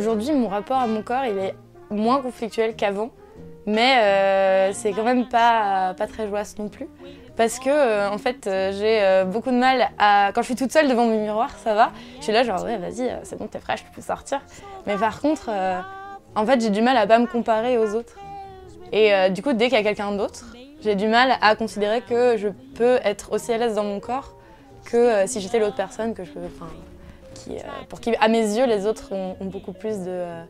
Aujourd'hui, mon rapport à mon corps, il est moins conflictuel qu'avant, mais euh, c'est quand même pas, pas très joyeux non plus. Parce que, euh, en fait, euh, j'ai beaucoup de mal à. Quand je suis toute seule devant mon miroir, ça va. Je suis là, genre, ouais, vas-y, c'est bon, t'es fraîche, tu peux sortir. Mais par contre, en fait, j'ai du mal à pas me comparer aux autres. Et du coup, dès qu'il y a quelqu'un d'autre, j'ai du mal à considérer que je peux être aussi à l'aise dans mon corps que si j'étais l'autre personne que je peux. Enfin, euh, pour qui, à mes yeux, les autres ont, beaucoup plus de. euh,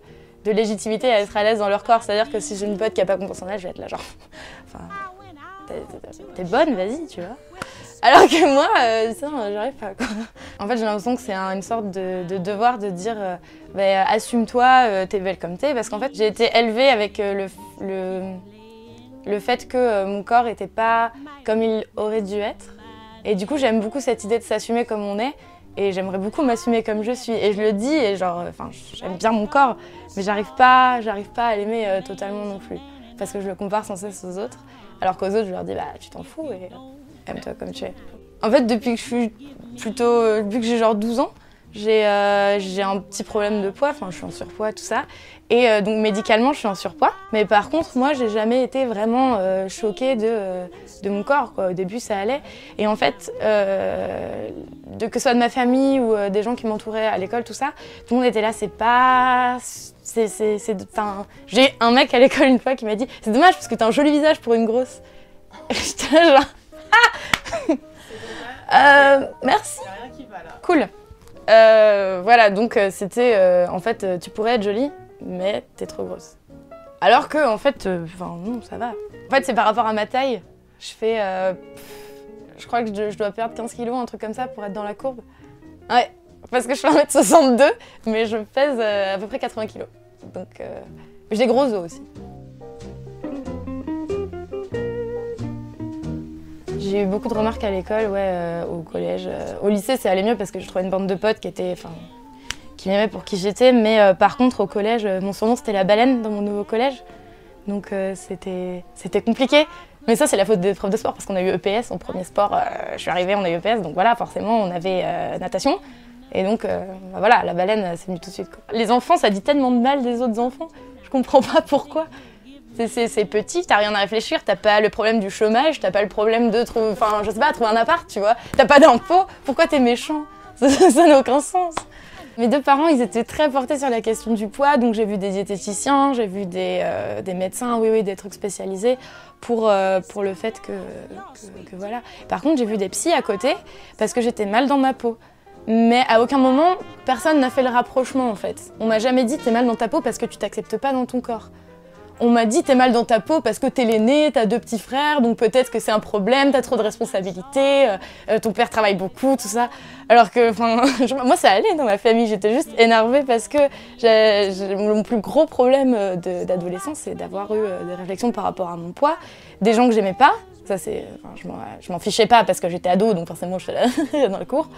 de légitimité à être à l'aise dans leur corps. C'est-à-dire que si j'ai une pote qui a pas confiance en elle, je vais être là genre. T'es- bonne, vas-y, tu vois. Alors que moi, euh, j'arrive pas. Quoi. En fait, j'ai l'impression que c'est un- une sorte de, de devoir de dire euh, bah, assume-toi, t'es belle comme t'es. Parce qu'en fait, j'ai été élevée avec le, le, le fait que mon corps était pas comme il aurait dû être. Et du coup, j'aime beaucoup cette idée de s'assumer comme on est. Et j'aimerais beaucoup m'assumer comme je suis. Et je le dis, et genre, enfin, j'aime bien mon corps, mais j'arrive pas, j'arrive pas à l'aimer euh, totalement non plus. Parce que je le compare sans cesse aux autres. Alors qu'aux autres, je leur dis, bah, tu t'en fous et euh, aime-toi comme tu es. En fait, depuis que je suis plutôt. euh, Depuis que j'ai genre 12 ans, j'ai euh, un petit problème de poids, enfin, je suis en surpoids, tout ça. Et euh, donc, médicalement, je suis en surpoids. Mais par contre, moi, j'ai jamais été vraiment euh, choquée de, euh, de mon corps, quoi. Au début, ça allait. Et en fait, euh, de, que ce soit de ma famille ou des gens qui m'entouraient à l'école, tout ça, tout le monde était là, c'est pas. J'ai un mec à l'école une fois qui m'a dit C'est dommage parce que t'as un joli visage pour une grosse. J'étais genre. Ah Merci. Cool. Euh, voilà, donc euh, c'était. euh, en fait, tu pourrais être jolie, mais t'es trop grosse. Alors que, en fait, enfin, non, ça va. En fait, c'est par rapport à ma taille. Je fais. je crois que je, dois perdre 15 kilos, un truc comme ça, pour être dans la courbe. Ouais, parce que je fais 1m62, mais je pèse à peu près 80 kilos. Donc, j'ai des gros os aussi. J'ai eu beaucoup de remarques à l'école, ouais, euh, au collège. euh, au lycée, c'est allé mieux parce que je trouvais une bande de potes qui étaient, enfin, qui m'aimaient pour qui j'étais. Mais euh, par contre, au collège, mon surnom c'était la baleine dans mon nouveau collège. Donc c'était, c'était compliqué. Mais ça, c'est la faute des profs de sport parce qu'on a eu EPS en premier sport. je suis arrivée, on a eu EPS, donc voilà, forcément, on avait natation. Et donc, bah voilà, la baleine, c'est venu tout de suite. Les enfants, ça dit tellement de mal des autres enfants. Je comprends pas pourquoi. C'est- petit, t'as rien à réfléchir, t'as pas le problème du chômage, t'as pas le problème de trouver, enfin, je sais pas, trouver un appart, tu vois. T'as pas d'impôt, pourquoi t'es méchant? Ça n'a aucun sens. Mes deux parents, ils étaient très portés sur la question du poids, donc j'ai vu des diététiciens, j'ai vu des, euh, médecins, oui, oui, des trucs spécialisés pour, euh, pour le fait que, que- que voilà. Par contre, j'ai vu des psys à côté parce que j'étais mal dans ma peau. Mais à aucun moment, personne n'a fait le rapprochement en fait. On m'a jamais dit t'es mal dans ta peau parce que tu t'acceptes pas dans ton corps. On m'a dit t'es mal dans ta peau parce que t'es l'aîné, t'as deux petits frères, donc peut-être que c'est un problème, t'as trop de responsabilités, euh, euh, ton père travaille beaucoup, tout ça. Alors que, enfin, moi ça allait dans ma famille, j'étais juste énervée parce que mon plus gros problème euh, d'adolescence, c'est d'avoir eu des réflexions par rapport à mon poids, des gens que j'aimais pas. Ça, c'est, enfin, je m'en- fichais pas parce que j'étais ado, donc forcément je suis dans le cours.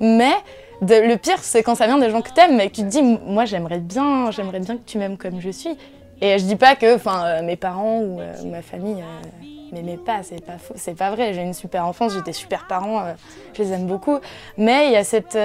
Mais le pire, c'est quand ça vient des gens que t'aimes et que tu te dis, moi j'aimerais bien, j'aimerais bien que tu m'aimes comme je suis. Et je dis pas que, enfin, euh, mes parents ou euh, ma famille euh, m'aimaient pas, c'est pas faux, c'est pas vrai. J'ai une super enfance, j'ai des super parents, je les aime beaucoup. Mais il y a cette,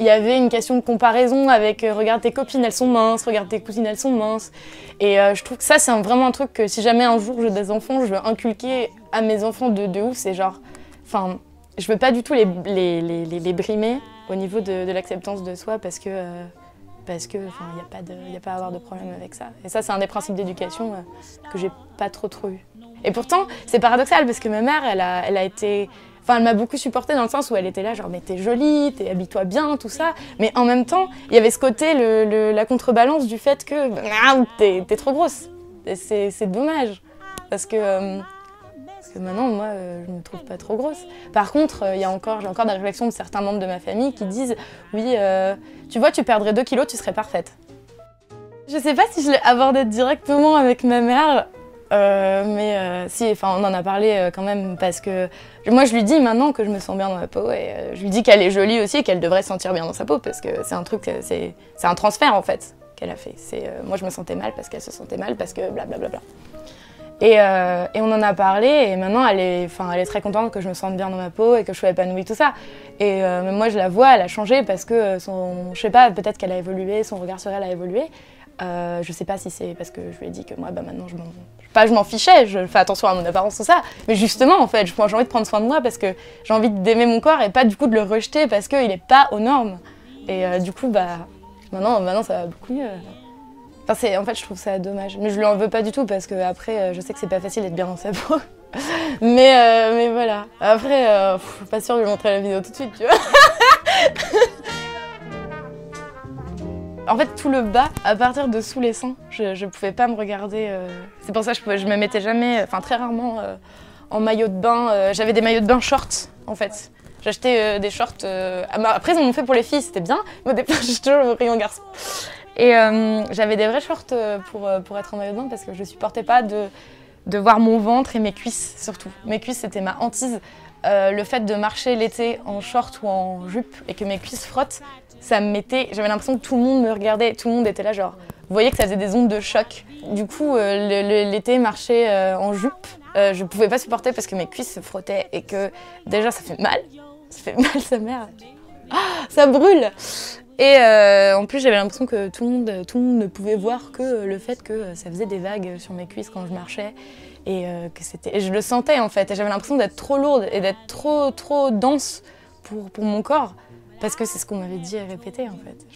il y avait une question de comparaison avec, regarde tes copines, elles sont minces, regarde tes cousines, elles sont minces. Et je trouve que ça, c'est vraiment un truc que si jamais un jour j'ai des enfants, je veux inculquer à mes enfants de, ouf. C'est genre, enfin, je veux pas du tout les, les, les, les- brimer au niveau de, l'acceptance de soi parce que. Parce que enfin il n'y a pas a pas à avoir de problème avec ça et ça c'est un des principes d'éducation euh, que j'ai pas trop trop eu et pourtant c'est paradoxal parce que ma mère elle a elle a été Enfin, elle m'a beaucoup supportée dans le sens où elle était là, genre, mais t'es jolie, t'es habille-toi bien, tout ça. Mais en même temps, il y avait ce côté, la contrebalance du fait que ah, t'es trop grosse. C'est dommage. Parce que, euh, Parce que maintenant, moi, euh, je me trouve pas trop grosse. Par contre, il y a encore, j'ai encore des réflexions de certains membres de ma famille qui disent Oui, tu vois, tu perdrais 2 kilos, tu serais parfaite. Je sais pas si je l'ai abordé directement avec ma mère, euh, mais euh, si, enfin, on en a parlé euh, quand même parce que moi je lui dis maintenant que je me sens bien dans ma peau et je lui dis qu'elle est jolie aussi et qu'elle devrait se sentir bien dans sa peau parce que c'est un truc, c'est un transfert en fait qu'elle a fait. Moi je me sentais mal parce qu'elle se sentait mal parce que blablabla. Bla, bla, bla. Et, et, on en a parlé et maintenant elle est, enfin, elle est très contente que je me sente bien dans ma peau et que je sois épanouie tout ça. Et moi je la vois, elle a changé parce que son, je sais pas, peut-être qu'elle a évolué, son regard sur elle a évolué. Euh, je sais pas si c'est parce que je lui ai dit que moi, bah, maintenant, je m'en, pas je m'en fichais, je fais attention à mon apparence, tout ça. Mais justement, en fait, j'ai envie de prendre soin de moi parce que j'ai envie d'aimer mon corps et pas du coup de le rejeter parce qu'il est pas aux normes. Et euh, du coup, bah, maintenant, maintenant, ça va beaucoup mieux. En fait, je trouve ça dommage. Mais je lui en veux pas du tout parce que après, euh, je sais que c'est pas facile d'être bien dans sa peau. mais, mais voilà. Après, suis pas sûre de lui montrer la vidéo tout de suite, tu vois. En fait, tout le bas, à partir de sous les seins, je, ne pouvais pas me regarder. Euh, c'est pour ça que je, me mettais jamais, enfin très rarement, euh, en maillot de bain. Euh, j'avais des maillots de bain shorts, en fait. J'achetais des shorts. Après, ils m'ont fait pour les filles, c'était bien. Mais au départ, j'ai toujours en garçon. Et j'avais des vrais shorts pour, pour être en maillot de bain parce que je supportais pas de, de voir mon ventre et mes cuisses, surtout. Mes cuisses, c'était ma hantise. le fait de marcher l'été en short ou en jupe et que mes cuisses frottent, ça me mettait. J'avais l'impression que tout le monde me regardait, tout le monde était là, genre. Vous voyez que ça faisait des ondes de choc. Du coup, euh, l'été, marcher euh, en jupe, euh, je pouvais pas supporter parce que mes cuisses se frottaient et que déjà ça fait mal. Ça fait mal, sa mère. Ah, ça brûle Et en plus, j'avais l'impression que tout le, monde, tout le monde ne pouvait voir que le fait que ça faisait des vagues sur mes cuisses quand je marchais. Et que c'était. Je le sentais en fait. Et j'avais l'impression d'être trop lourde et d'être trop, trop dense pour, pour mon corps. Parce que c'est ce qu'on m'avait dit et répété en fait.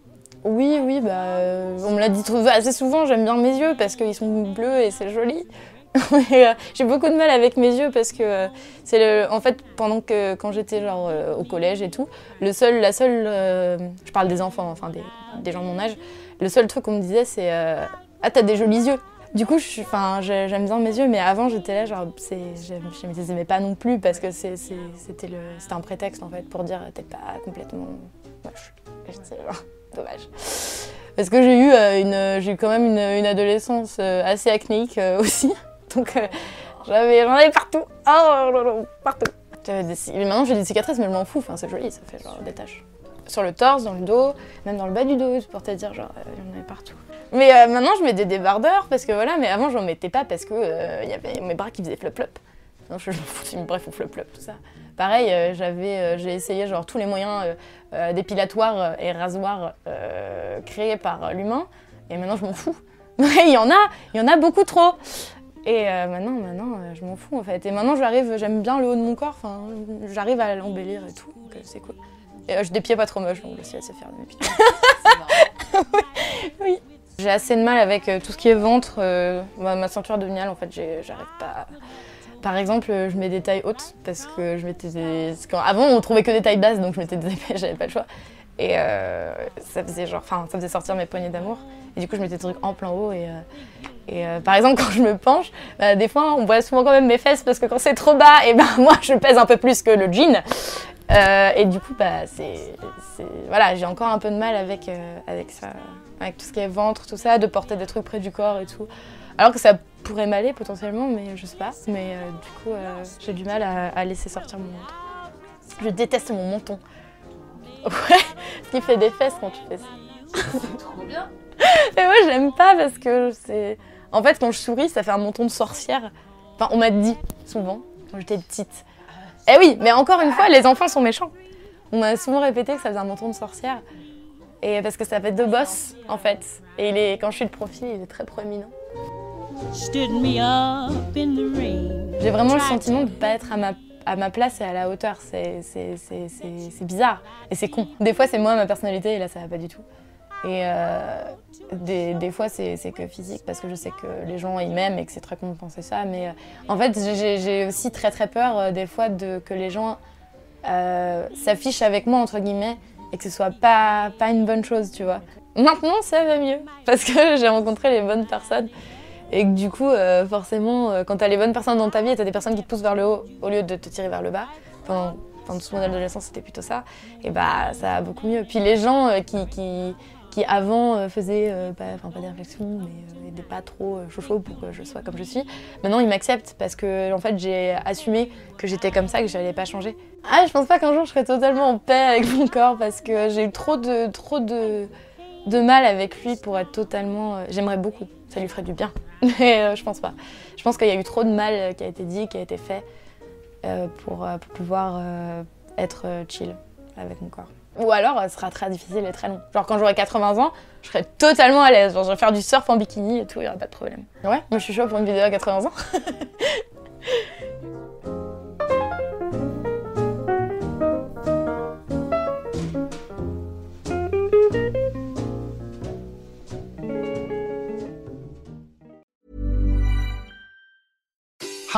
Oui, oui, bah, euh, on me l'a dit assez souvent, j'aime bien mes yeux parce qu'ils sont bleus et c'est joli. Euh, j'ai beaucoup de mal avec mes yeux parce que euh, c'est le, en fait pendant que quand j'étais genre au collège et tout, le seul, la seule, je parle des enfants, enfin des, gens de mon âge, le seul truc qu'on me disait c'est ah t'as des jolis yeux. Du coup, j'aime bien mes yeux, mais avant j'étais là, genre, je ne les aimais pas non plus parce que c'était un prétexte en fait pour dire t'es pas complètement moche. dommage. Parce que j'ai eu, euh, une, eu quand même une, adolescence euh, assez acnéique euh, aussi. Donc j'en avais partout. Oh, partout. Maintenant j'ai des cicatrices, mais je m'en fous, enfin, c'est joli, ça fait genre des taches. Sur le torse, dans le dos, même dans le bas du dos, pour te dire, genre, il y en partout. Mais euh, maintenant, je mets des débardeurs parce que voilà, mais avant, j'en mettais pas parce que il euh, y avait mes bras qui faisaient flop-flop. Non, je m'en fous, bref, ou flop-flop, tout ça. Pareil, euh, j'avais, j'ai essayé genre tous les moyens dépilatoires et rasoirs créés par l'humain, et maintenant, je m'en fous. il y en a, il y en a beaucoup trop. Et maintenant, maintenant, je m'en fous en fait. Et maintenant, j'arrive, j'aime bien le haut de mon corps. Enfin, j'arrive à l'embellir et tout, donc c'est cool. Et j'ai des pieds pas trop moches, donc je sais faire de mes pieds. oui. J'ai assez de mal avec euh, tout ce qui est ventre, euh, ma, ceinture abdominale en fait, j'arrive pas. Par exemple, je mets des tailles hautes parce que je mettais des. Avant, on trouvait que des tailles basses, donc je mettais des j'avais pas le choix. Et euh, ça faisait genre, ça faisait sortir mes poignées d'amour. Et du coup, je mettais des trucs en plein haut. Et, et par exemple, quand je me penche, bah, des fois, on voit souvent quand même mes fesses parce que quand c'est trop bas, et ben moi, je pèse un peu plus que le jean. et du coup, bah, c'est, voilà, j'ai encore un peu de mal avec, avec ça avec tout ce qui est ventre, tout ça, de porter des trucs près du corps et tout. Alors que ça pourrait m'aller potentiellement, mais je sais pas. Mais euh, du coup, euh, j'ai du mal à, laisser sortir mon menton. Je déteste mon menton. Ouais, ce qui fait des fesses quand tu fais ça. C'est trop bien. Et moi, j'aime pas parce que c'est. En fait, quand je souris, ça fait un menton de sorcière. Enfin, on m'a dit souvent quand j'étais petite. Eh oui, mais encore une fois, les enfants sont méchants. On m'a souvent répété que ça faisait un menton de sorcière. Et parce que ça fait deux bosses, en fait. Et il est, quand je suis de profil, il est très proéminent. J'ai vraiment le sentiment de ne pas être à ma, à ma place et à la hauteur. C'est bizarre. Et c'est con. Des fois, c'est moi, ma personnalité, et là, ça va pas du tout. Et euh, des, des, fois, c'est que physique, parce que je sais que les gens, ils m'aiment et que c'est très con de penser ça. Mais euh, en fait, j'ai aussi très très peur, euh, des fois, de, que les gens s'affichent avec moi, entre guillemets, et que ce soit pas, pas une bonne chose, tu vois. Maintenant, ça va mieux parce que j'ai rencontré les bonnes personnes Et que du coup, euh, forcément, euh, quand t'as les bonnes personnes dans ta vie et t'as des personnes qui te poussent vers le haut au lieu de te tirer vers le bas, enfin, enfin tout mon adolescence c'était plutôt ça, et bah ça a beaucoup mieux. Puis les gens euh, qui, qui, qui avant faisaient pas, enfin, pas des réflexions, mais n'étaient pas trop chaud pour que je sois comme je suis, maintenant ils m'acceptent parce que en fait j'ai assumé que j'étais comme ça, que j'allais pas changer. Ah, je pense pas qu'un jour je serai totalement en paix avec mon corps parce que j'ai eu trop de, trop de, de mal avec lui pour être totalement. euh, J'aimerais beaucoup, ça lui ferait du bien, mais euh, je pense pas. Je pense qu'il y a eu trop de mal euh, qui a été dit, qui a été fait pour, pour pouvoir être chill avec mon corps. Ou alors, ce sera très difficile et très long. Genre, quand j'aurai 80 ans, je serai totalement à l'aise. Genre, je vais faire du surf en bikini et tout, il n'y aura pas de problème. Ouais, moi je suis chaud pour une vidéo à 80 ans.